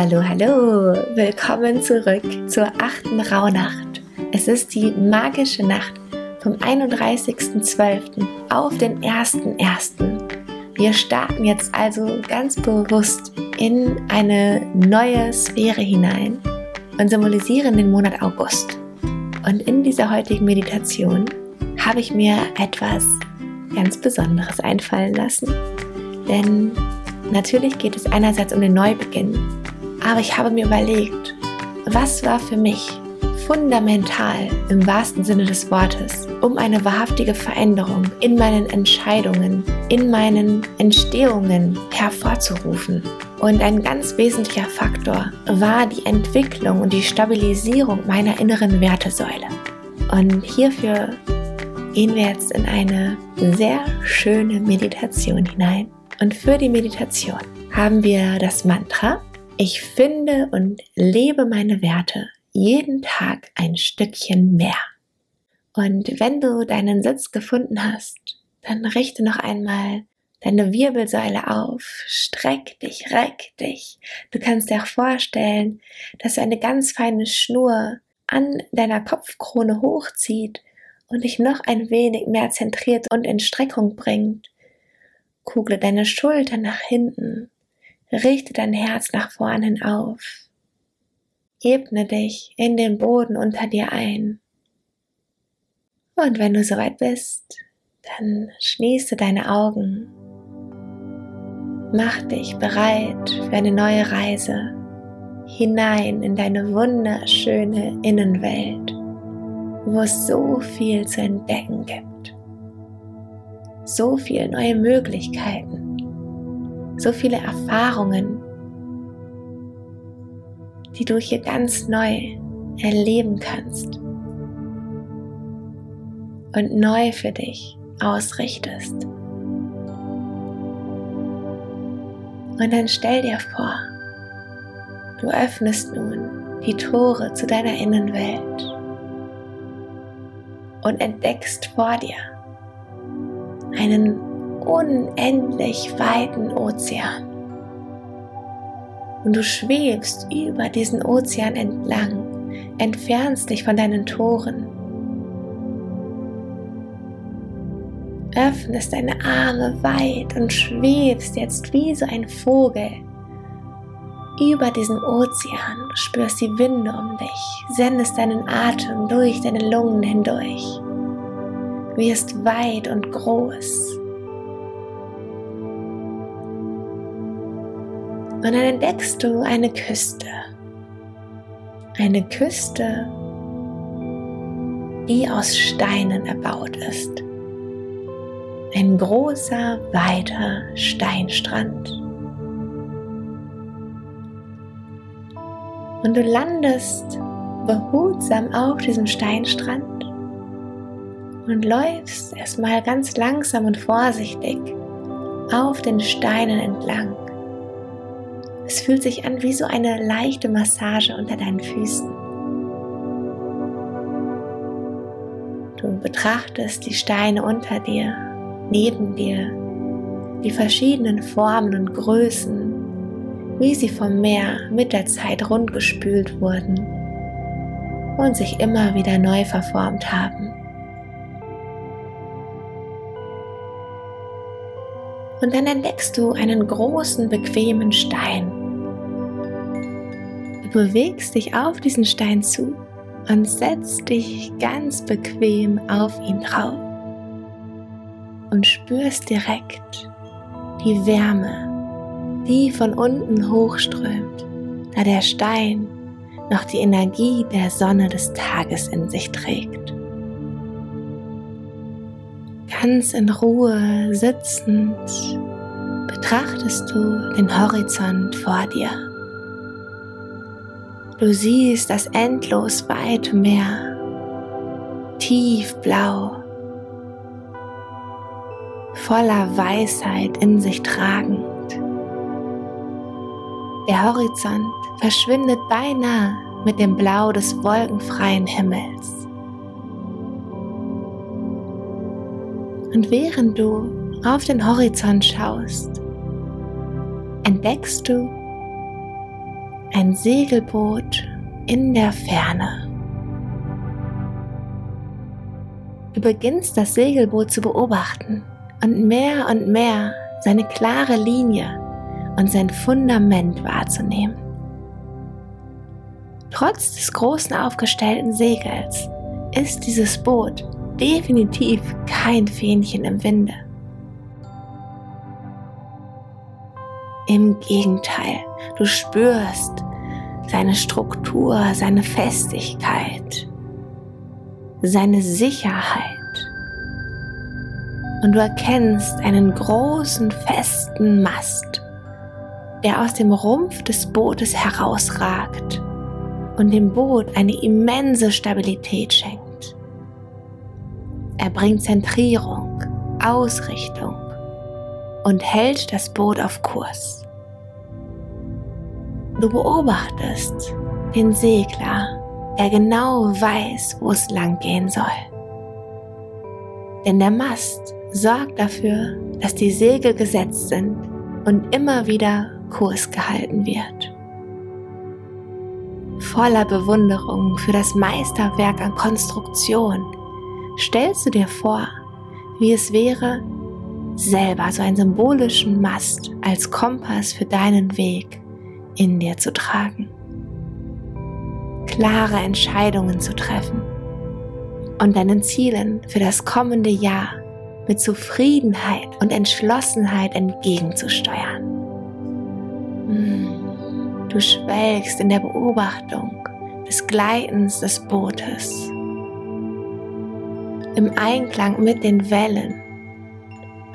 Hallo, hallo, willkommen zurück zur achten Rauhnacht. Es ist die magische Nacht vom 31.12. auf den 1.1. Wir starten jetzt also ganz bewusst in eine neue Sphäre hinein und symbolisieren den Monat August. Und in dieser heutigen Meditation habe ich mir etwas ganz Besonderes einfallen lassen. Denn natürlich geht es einerseits um den Neubeginn, aber ich habe mir überlegt, was war für mich fundamental im wahrsten Sinne des Wortes, um eine wahrhaftige Veränderung in meinen Entscheidungen, in meinen Entstehungen hervorzurufen. Und ein ganz wesentlicher Faktor war die Entwicklung und die Stabilisierung meiner inneren Wertesäule. Und hierfür gehen wir jetzt in eine sehr schöne Meditation hinein. Und für die Meditation haben wir das Mantra, ich finde und lebe meine Werte jeden Tag ein Stückchen mehr. Und wenn du deinen Sitz gefunden hast, dann richte noch einmal deine Wirbelsäule auf, streck dich, reck dich. Du kannst dir auch vorstellen, dass eine ganz feine Schnur an deiner Kopfkrone hochzieht und dich noch ein wenig mehr zentriert und in Streckung bringt. Kugle deine Schulter nach hinten, richte dein Herz nach vorne auf. Ebne dich in den Boden unter dir ein. Und wenn du soweit bist, dann schließe deine Augen. Mach dich bereit für eine neue Reise hinein in deine wunderschöne Innenwelt, wo es so viel zu entdecken gibt. So viele neue Möglichkeiten, so viele Erfahrungen, die du hier ganz neu erleben kannst und neu für dich ausrichtest. Und dann stell dir vor, du öffnest nun die Tore zu deiner Innenwelt und entdeckst vor dir einen unendlich weiten Ozean. Und du schwebst über diesen Ozean entlang, entfernst dich von deinen Toren, öffnest deine Arme weit und schwebst jetzt wie so ein Vogel über diesen Ozean, spürst die Winde um dich, sendest deinen Atem durch deine Lungen hindurch, wirst weit und groß Und dann entdeckst du eine Küste. Eine Küste, die aus Steinen erbaut ist. Ein großer, weiter Steinstrand. Und du landest behutsam auf diesem Steinstrand und läufst erstmal ganz langsam und vorsichtig auf den Steinen entlang. Es fühlt sich an wie so eine leichte Massage unter deinen Füßen. Du betrachtest die Steine unter dir, neben dir, die verschiedenen Formen und Größen, wie sie vom Meer mit der Zeit rundgespült wurden und sich immer wieder neu verformt haben. Und dann entdeckst du einen großen, bequemen Stein. Du bewegst dich auf diesen Stein zu und setzt dich ganz bequem auf ihn drauf und spürst direkt die Wärme, die von unten hochströmt, da der Stein noch die Energie der Sonne des Tages in sich trägt ganz in Ruhe sitzend betrachtest du den Horizont vor dir. Du siehst das endlos weite Meer, tiefblau, voller Weisheit in sich tragend. Der Horizont verschwindet beinahe mit dem Blau des wolkenfreien Himmels. Und während du auf den Horizont schaust, entdeckst du ein Segelboot in der Ferne. Du beginnst das Segelboot zu beobachten und mehr und mehr seine klare Linie und sein Fundament wahrzunehmen. Trotz des großen aufgestellten Segels ist dieses Boot definitiv kein Fähnchen im Winde. Im Gegenteil, du spürst seine Struktur, seine Festigkeit, seine Sicherheit. Und du erkennst einen großen, festen Mast, der aus dem Rumpf des Bootes herausragt und dem Boot eine immense Stabilität schenkt. Er bringt Zentrierung, Ausrichtung und hält das Boot auf Kurs. Du beobachtest den Segler, der genau weiß, wo es lang gehen soll. Denn der Mast sorgt dafür, dass die Segel gesetzt sind und immer wieder Kurs gehalten wird. Voller Bewunderung für das Meisterwerk an Konstruktion stellst du dir vor, wie es wäre, selber so einen symbolischen Mast als Kompass für deinen Weg in dir zu tragen. Klare Entscheidungen zu treffen und deinen Zielen für das kommende Jahr mit Zufriedenheit und Entschlossenheit entgegenzusteuern. Hm, du schwelgst in der Beobachtung des Gleitens des Bootes, im Einklang mit den Wellen,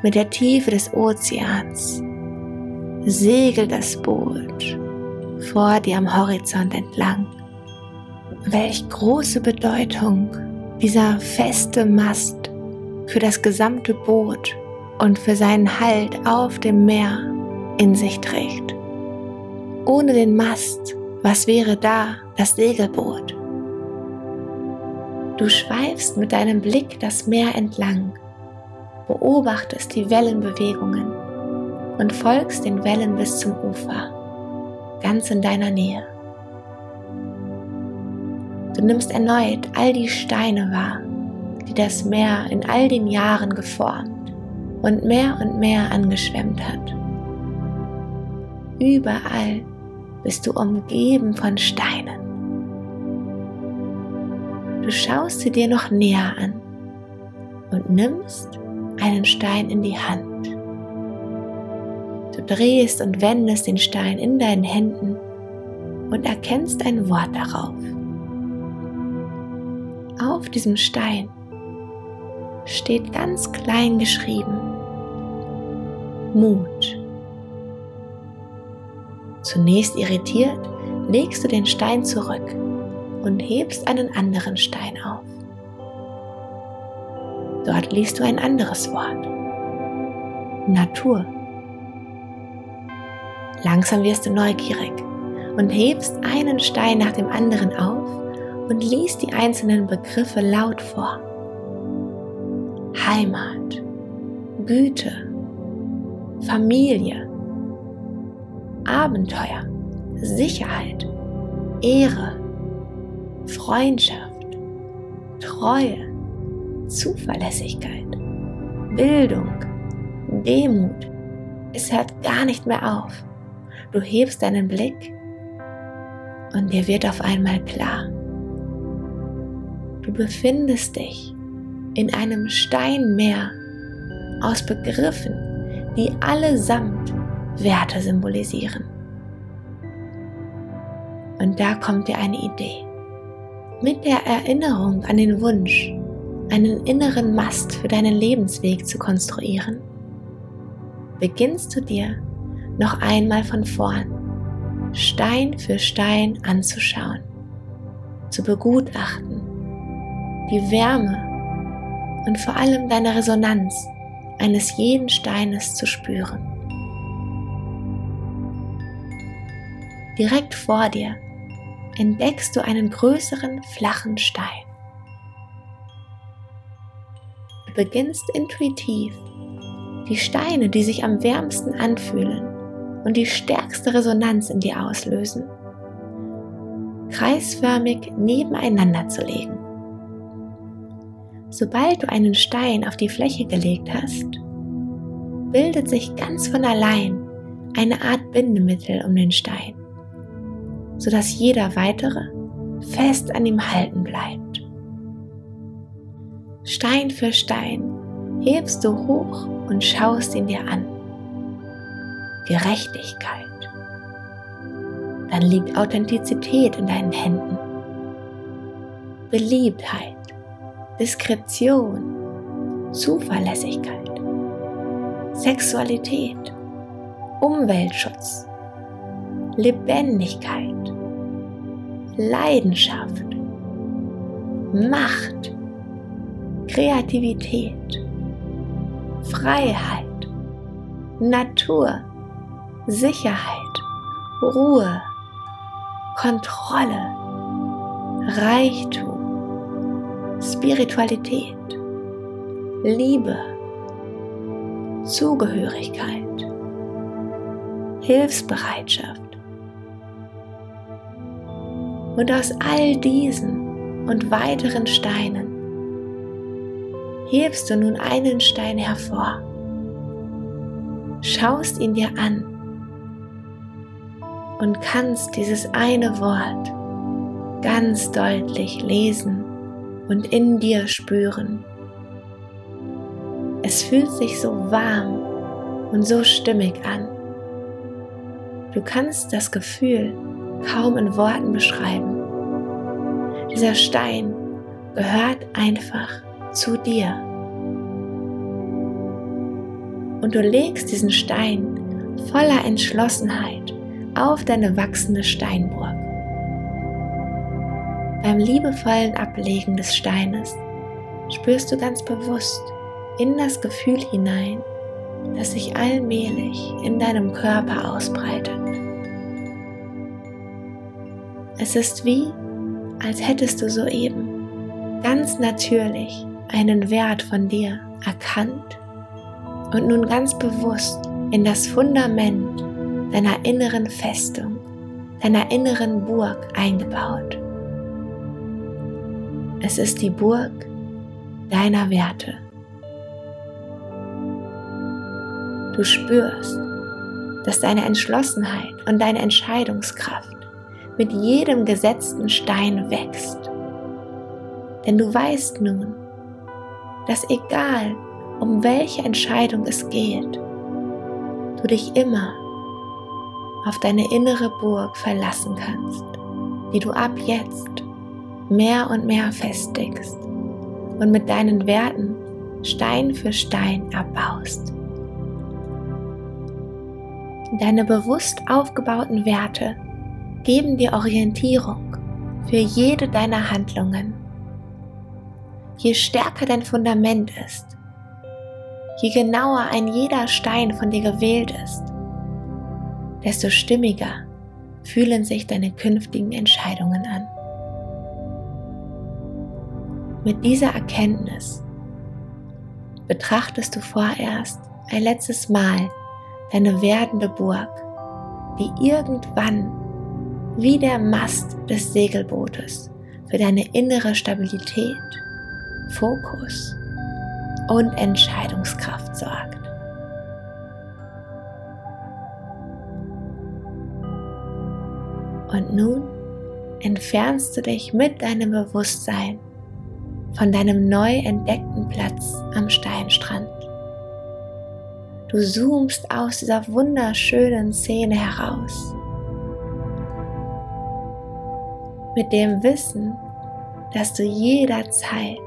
mit der Tiefe des Ozeans, segelt das Boot vor dir am Horizont entlang. Welch große Bedeutung dieser feste Mast für das gesamte Boot und für seinen Halt auf dem Meer in sich trägt. Ohne den Mast, was wäre da das Segelboot? Du schweifst mit deinem Blick das Meer entlang, beobachtest die Wellenbewegungen und folgst den Wellen bis zum Ufer ganz in deiner Nähe. Du nimmst erneut all die Steine wahr, die das Meer in all den Jahren geformt und mehr und mehr angeschwemmt hat. Überall bist du umgeben von Steinen. Du schaust sie dir noch näher an und nimmst einen Stein in die Hand. Du drehst und wendest den Stein in deinen Händen und erkennst ein Wort darauf. Auf diesem Stein steht ganz klein geschrieben Mut. Zunächst irritiert legst du den Stein zurück und hebst einen anderen Stein auf. Dort liest du ein anderes Wort. Natur. Langsam wirst du neugierig und hebst einen Stein nach dem anderen auf und liest die einzelnen Begriffe laut vor. Heimat, Güte, Familie, Abenteuer, Sicherheit, Ehre, Freundschaft, Treue, Zuverlässigkeit, Bildung, Demut. Es hört gar nicht mehr auf. Du hebst deinen Blick und dir wird auf einmal klar. Du befindest dich in einem Steinmeer aus Begriffen, die allesamt Werte symbolisieren. Und da kommt dir eine Idee. Mit der Erinnerung an den Wunsch, einen inneren Mast für deinen Lebensweg zu konstruieren, beginnst du dir noch einmal von vorn, Stein für Stein anzuschauen, zu begutachten, die Wärme und vor allem deine Resonanz eines jeden Steines zu spüren. Direkt vor dir entdeckst du einen größeren flachen Stein. Beginnst intuitiv die Steine, die sich am wärmsten anfühlen, und die stärkste Resonanz in dir auslösen, kreisförmig nebeneinander zu legen. Sobald du einen Stein auf die Fläche gelegt hast, bildet sich ganz von allein eine Art Bindemittel um den Stein, sodass jeder weitere fest an ihm halten bleibt. Stein für Stein hebst du hoch und schaust ihn dir an. Gerechtigkeit. Dann liegt Authentizität in deinen Händen. Beliebtheit, Diskretion, Zuverlässigkeit, Sexualität, Umweltschutz, Lebendigkeit, Leidenschaft, Macht, Kreativität, Freiheit, Natur, Sicherheit, Ruhe, Kontrolle, Reichtum, Spiritualität, Liebe, Zugehörigkeit, Hilfsbereitschaft. Und aus all diesen und weiteren Steinen hebst du nun einen Stein hervor, schaust ihn dir an und kannst dieses eine Wort ganz deutlich lesen und in dir spüren. Es fühlt sich so warm und so stimmig an. Du kannst das Gefühl kaum in Worten beschreiben. Dieser Stein gehört einfach zu dir. Und du legst diesen Stein voller Entschlossenheit auf deine wachsende Steinburg. Beim liebevollen Ablegen des Steines spürst du ganz bewusst in das Gefühl hinein, das sich allmählich in deinem Körper ausbreitet. Es ist wie, als hättest du soeben ganz natürlich einen Wert von dir erkannt und nun ganz bewusst in das Fundament deiner inneren Festung, deiner inneren Burg eingebaut. Es ist die Burg deiner Werte. Du spürst, dass deine Entschlossenheit und deine Entscheidungskraft mit jedem gesetzten Stein wächst. Denn du weißt nun, dass egal um welche Entscheidung es geht, du dich immer auf deine innere Burg verlassen kannst, die du ab jetzt mehr und mehr festigst und mit deinen Werten Stein für Stein erbaust. Deine bewusst aufgebauten Werte geben dir Orientierung für jede deiner Handlungen. Je stärker dein Fundament ist, je genauer ein jeder Stein von dir gewählt ist, desto stimmiger fühlen sich deine künftigen Entscheidungen an. Mit dieser Erkenntnis betrachtest du vorerst ein letztes Mal deine werdende Burg, die irgendwann wie der Mast des Segelbootes für deine innere Stabilität, Fokus und Entscheidungskraft sorgt. Und nun entfernst du dich mit deinem Bewusstsein von deinem neu entdeckten Platz am Steinstrand. Du zoomst aus dieser wunderschönen Szene heraus. Mit dem Wissen, dass du jederzeit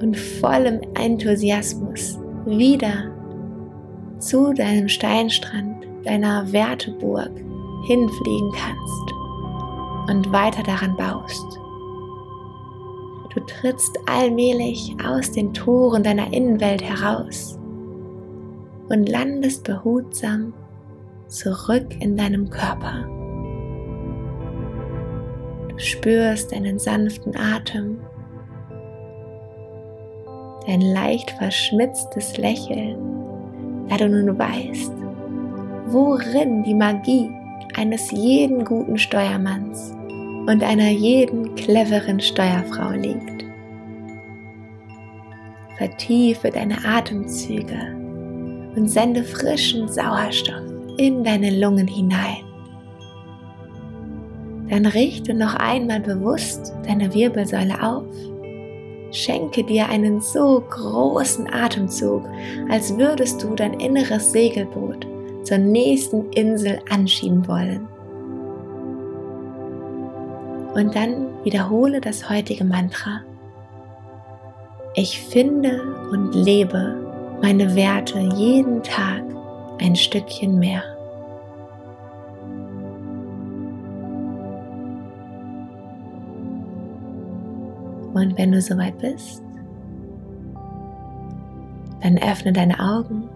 und vollem Enthusiasmus wieder zu deinem Steinstrand, deiner Werteburg hinfliegen kannst und weiter daran baust. Du trittst allmählich aus den Toren deiner Innenwelt heraus und landest behutsam zurück in deinem Körper. Du spürst deinen sanften Atem, dein leicht verschmitztes Lächeln, da du nun weißt, worin die Magie eines jeden guten Steuermanns und einer jeden cleveren Steuerfrau liegt. Vertiefe deine Atemzüge und sende frischen Sauerstoff in deine Lungen hinein. Dann richte noch einmal bewusst deine Wirbelsäule auf. Schenke dir einen so großen Atemzug, als würdest du dein inneres Segelboot zur nächsten Insel anschieben wollen. Und dann wiederhole das heutige Mantra. Ich finde und lebe meine Werte jeden Tag ein Stückchen mehr. Und wenn du soweit bist, dann öffne deine Augen.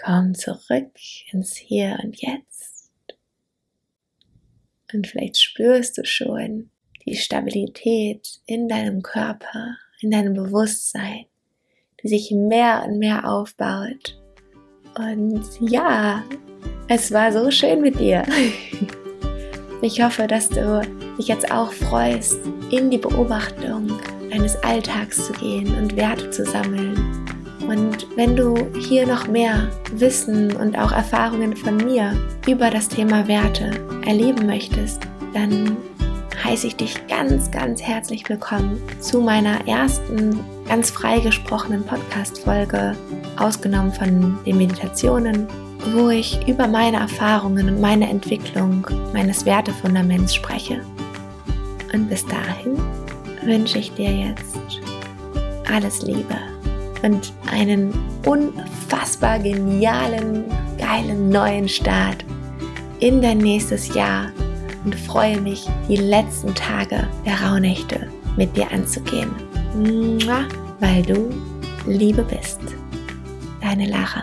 Komm zurück ins Hier und Jetzt. Und vielleicht spürst du schon die Stabilität in deinem Körper, in deinem Bewusstsein, die sich mehr und mehr aufbaut. Und ja, es war so schön mit dir. Ich hoffe, dass du dich jetzt auch freust, in die Beobachtung deines Alltags zu gehen und Werte zu sammeln. Und wenn du hier noch mehr Wissen und auch Erfahrungen von mir über das Thema Werte erleben möchtest, dann heiße ich dich ganz, ganz herzlich willkommen zu meiner ersten ganz frei gesprochenen Podcast-Folge, ausgenommen von den Meditationen wo ich über meine Erfahrungen und meine Entwicklung meines Wertefundaments spreche. Und bis dahin wünsche ich dir jetzt alles Liebe und einen unfassbar genialen, geilen neuen Start in dein nächstes Jahr und freue mich, die letzten Tage der Rauhnächte mit dir anzugehen. Weil du Liebe bist. Deine Lara.